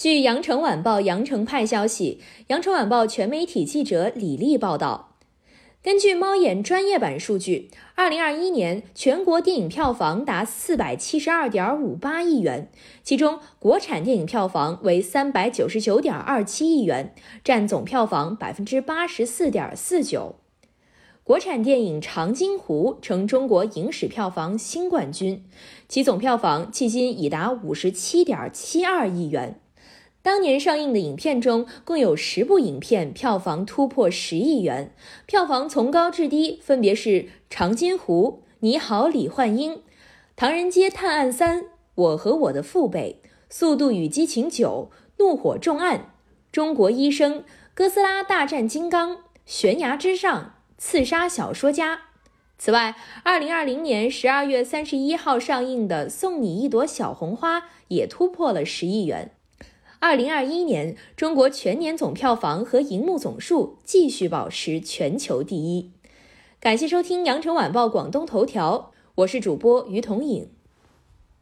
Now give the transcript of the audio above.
据《羊城晚报》羊城派消息，《羊城晚报》全媒体记者李丽报道，根据猫眼专业版数据，二零二一年全国电影票房达四百七十二点五八亿元，其中国产电影票房为三百九十九点二七亿元，占总票房百分之八十四点四九。国产电影《长津湖》成中国影史票房新冠军，其总票房迄今已达五十七点七二亿元。当年上映的影片中，共有十部影片票房突破十亿元，票房从高至低分别是《长津湖》《你好，李焕英》《唐人街探案三》《我和我的父辈》《速度与激情九》《怒火重案》《中国医生》《哥斯拉大战金刚》《悬崖之上》《刺杀小说家》。此外，二零二零年十二月三十一号上映的《送你一朵小红花》也突破了十亿元。二零二一年，中国全年总票房和银幕总数继续保持全球第一。感谢收听《羊城晚报广东头条》，我是主播于彤颖。